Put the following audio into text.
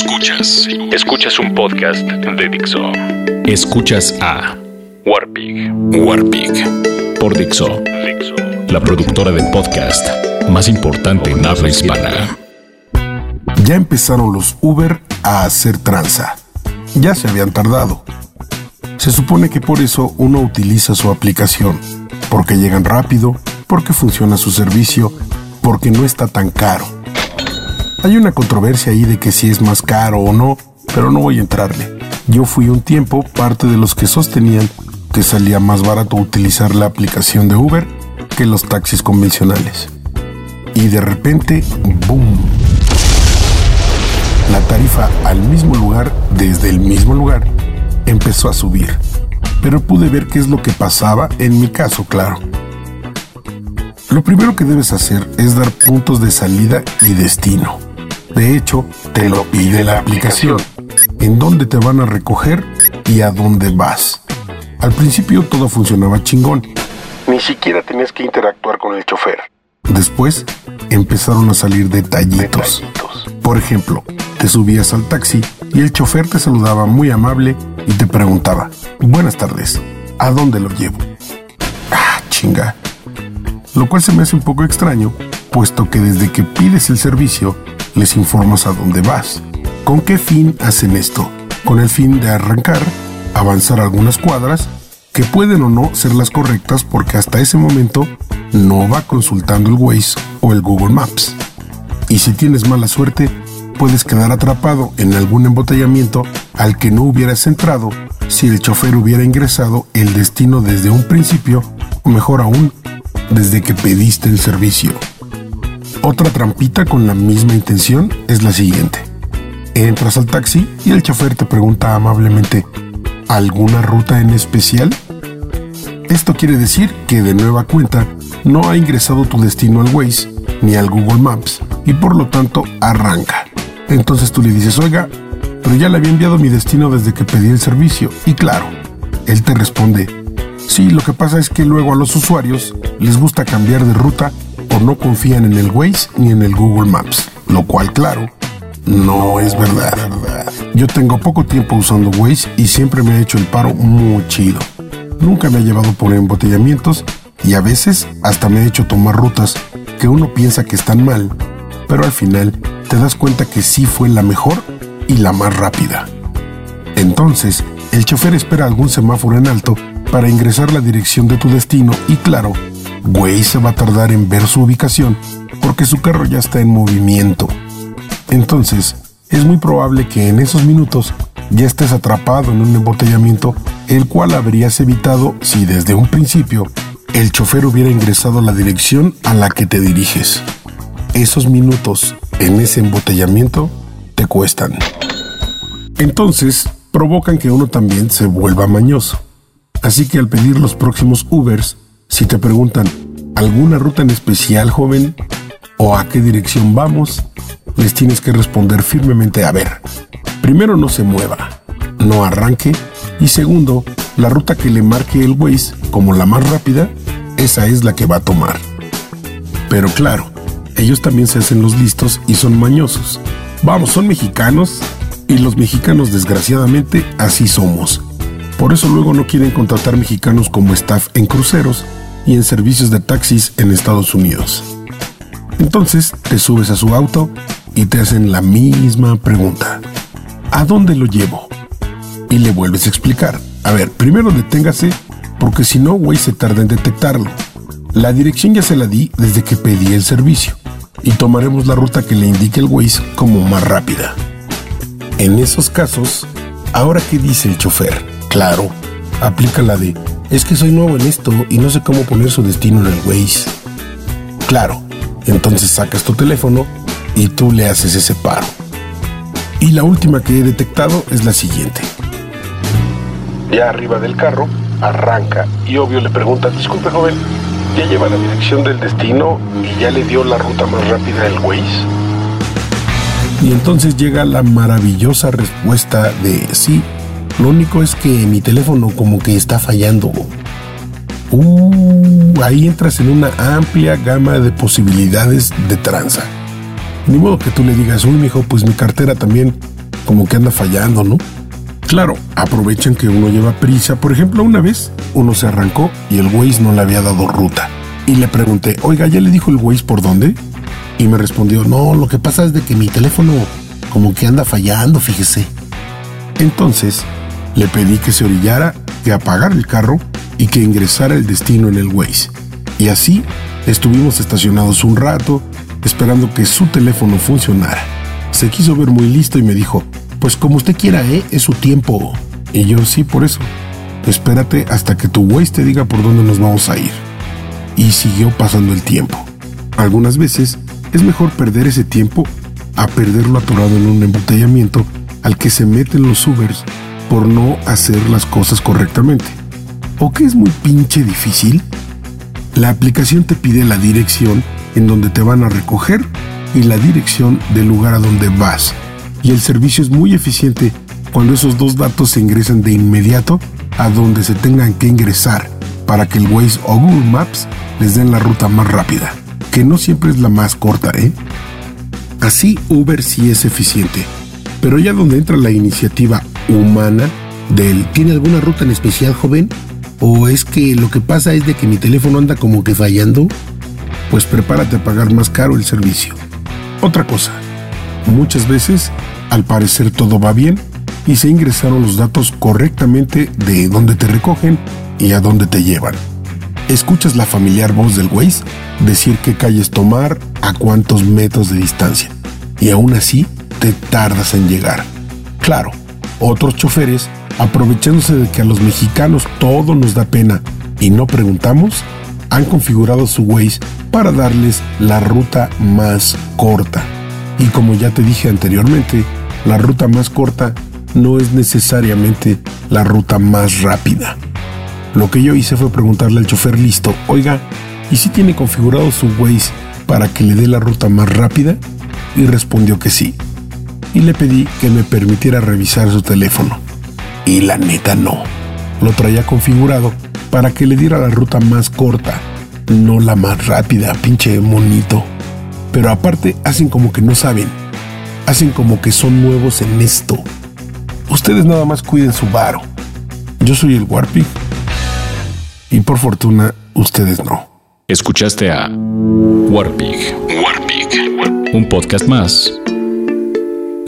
Escuchas. Escuchas un podcast de Dixo. Escuchas a Warpig. Warpig. Por Dixo. La productora del podcast más importante en habla hispana. Ya empezaron los Uber a hacer tranza. Ya se habían tardado. Se supone que por eso uno utiliza su aplicación, porque llegan rápido, porque funciona su servicio, porque no está tan caro. Hay una controversia ahí de que si es más caro o no, pero no voy a entrarle. Yo fui un tiempo parte de los que sostenían que salía más barato utilizar la aplicación de Uber que los taxis convencionales. Y de repente, ¡boom! La tarifa al mismo lugar, desde el mismo lugar, empezó a subir. Pero pude ver qué es lo que pasaba en mi caso, claro. Lo primero que debes hacer es dar puntos de salida y destino. De hecho, te lo pide la aplicación, en dónde te van a recoger y a dónde vas. Al principio todo funcionaba chingón. Ni siquiera tenías que interactuar con el chofer. Después empezaron a salir detallitos. Por ejemplo, te subías al taxi y el chofer te saludaba muy amable y te preguntaba, buenas tardes, ¿a dónde lo llevo? Ah, chinga. Lo cual se me hace un poco extraño, puesto que desde que pides el servicio, les informas a dónde vas. ¿Con qué fin hacen esto? Con el fin de arrancar, avanzar algunas cuadras, que pueden o no ser las correctas porque hasta ese momento no va consultando el Waze o el Google Maps. Y si tienes mala suerte, puedes quedar atrapado en algún embotellamiento al que no hubieras entrado si el chofer hubiera ingresado el destino desde un principio, o mejor aún, desde que pediste el servicio. Otra trampita con la misma intención es la siguiente. Entras al taxi y el chofer te pregunta amablemente, ¿alguna ruta en especial? Esto quiere decir que de nueva cuenta no ha ingresado tu destino al Waze ni al Google Maps y por lo tanto arranca. Entonces tú le dices, oiga, pero ya le había enviado mi destino desde que pedí el servicio. Y claro, él te responde, sí, lo que pasa es que luego a los usuarios les gusta cambiar de ruta no confían en el Waze ni en el Google Maps, lo cual claro, no es verdad. Yo tengo poco tiempo usando Waze y siempre me ha hecho el paro muy chido. Nunca me ha llevado por embotellamientos y a veces hasta me ha hecho tomar rutas que uno piensa que están mal, pero al final te das cuenta que sí fue la mejor y la más rápida. Entonces, el chofer espera algún semáforo en alto para ingresar la dirección de tu destino y claro, Waze se va a tardar en ver su ubicación porque su carro ya está en movimiento. Entonces, es muy probable que en esos minutos ya estés atrapado en un embotellamiento, el cual habrías evitado si desde un principio el chofer hubiera ingresado la dirección a la que te diriges. Esos minutos en ese embotellamiento te cuestan. Entonces, provocan que uno también se vuelva mañoso. Así que al pedir los próximos Ubers, si te preguntan, ¿alguna ruta en especial, joven? ¿O a qué dirección vamos? Les tienes que responder firmemente, a ver, primero no se mueva, no arranque, y segundo, la ruta que le marque el Waze como la más rápida, esa es la que va a tomar. Pero claro, ellos también se hacen los listos y son mañosos. Vamos, son mexicanos y los mexicanos desgraciadamente así somos. Por eso luego no quieren contratar mexicanos como staff en cruceros y en servicios de taxis en Estados Unidos. Entonces te subes a su auto y te hacen la misma pregunta. ¿A dónde lo llevo? Y le vuelves a explicar. A ver, primero deténgase porque si no, güey, se tarda en detectarlo. La dirección ya se la di desde que pedí el servicio y tomaremos la ruta que le indique el Waze como más rápida. En esos casos, ¿ahora qué dice el chofer? Claro, aplica la de, es que soy nuevo en esto y no sé cómo poner su destino en el Waze. Claro, entonces sacas tu teléfono y tú le haces ese paro. Y la última que he detectado es la siguiente. Ya arriba del carro, arranca y obvio le pregunta, disculpe joven, ¿ya lleva la dirección del destino y ya le dio la ruta más rápida del Waze? Y entonces llega la maravillosa respuesta de sí, lo único es que mi teléfono como que está fallando. Uh, ahí entras en una amplia gama de posibilidades de tranza. Ni modo que tú le digas, uy, mijo, pues mi cartera también como que anda fallando, ¿no? Claro, aprovechan que uno lleva prisa. Por ejemplo, una vez uno se arrancó y el Waze no le había dado ruta. Y le pregunté, oiga, ¿ya le dijo el Waze por dónde? Y me respondió, no, lo que pasa es de que mi teléfono como que anda fallando, fíjese. Entonces, le pedí que se orillara, que apagara el carro y que ingresara el destino en el Waze. Y así estuvimos estacionados un rato, esperando que su teléfono funcionara. Se quiso ver muy listo y me dijo, pues como usted quiera, ¿eh? Es su tiempo. Y yo sí, por eso. Espérate hasta que tu Waze te diga por dónde nos vamos a ir. Y siguió pasando el tiempo. Algunas veces es mejor perder ese tiempo a perderlo atorado en un embotellamiento al que se meten los Ubers por no hacer las cosas correctamente. ¿O que es muy pinche difícil? La aplicación te pide la dirección en donde te van a recoger y la dirección del lugar a donde vas. Y el servicio es muy eficiente cuando esos dos datos se ingresan de inmediato a donde se tengan que ingresar para que el Waze o Google Maps les den la ruta más rápida, que no siempre es la más corta, ¿eh? Así Uber sí es eficiente, pero ya donde entra la iniciativa humana del ¿tiene alguna ruta en especial, joven? ¿O es que lo que pasa es de que mi teléfono anda como que fallando? Pues prepárate a pagar más caro el servicio. Otra cosa, muchas veces al parecer todo va bien y se ingresaron los datos correctamente de dónde te recogen y a dónde te llevan. Escuchas la familiar voz del Waze decir qué calles tomar a cuántos metros de distancia y aún así te tardas en llegar. Claro, otros choferes, aprovechándose de que a los mexicanos todo nos da pena y no preguntamos, han configurado su Waze para darles la ruta más corta. Y como ya te dije anteriormente, la ruta más corta no es necesariamente la ruta más rápida. Lo que yo hice fue preguntarle al chofer listo, oiga, ¿y si tiene configurado su Waze para que le dé la ruta más rápida? Y respondió que sí. Y le pedí que me permitiera revisar su teléfono. Y la neta no. Lo traía configurado para que le diera la ruta más corta, no la más rápida, pinche monito. Pero aparte hacen como que no saben. Hacen como que son nuevos en esto. Ustedes nada más cuiden su varo. Yo soy el Warpig. Y por fortuna, ustedes no. Escuchaste a Warpig. Warpig. Un podcast más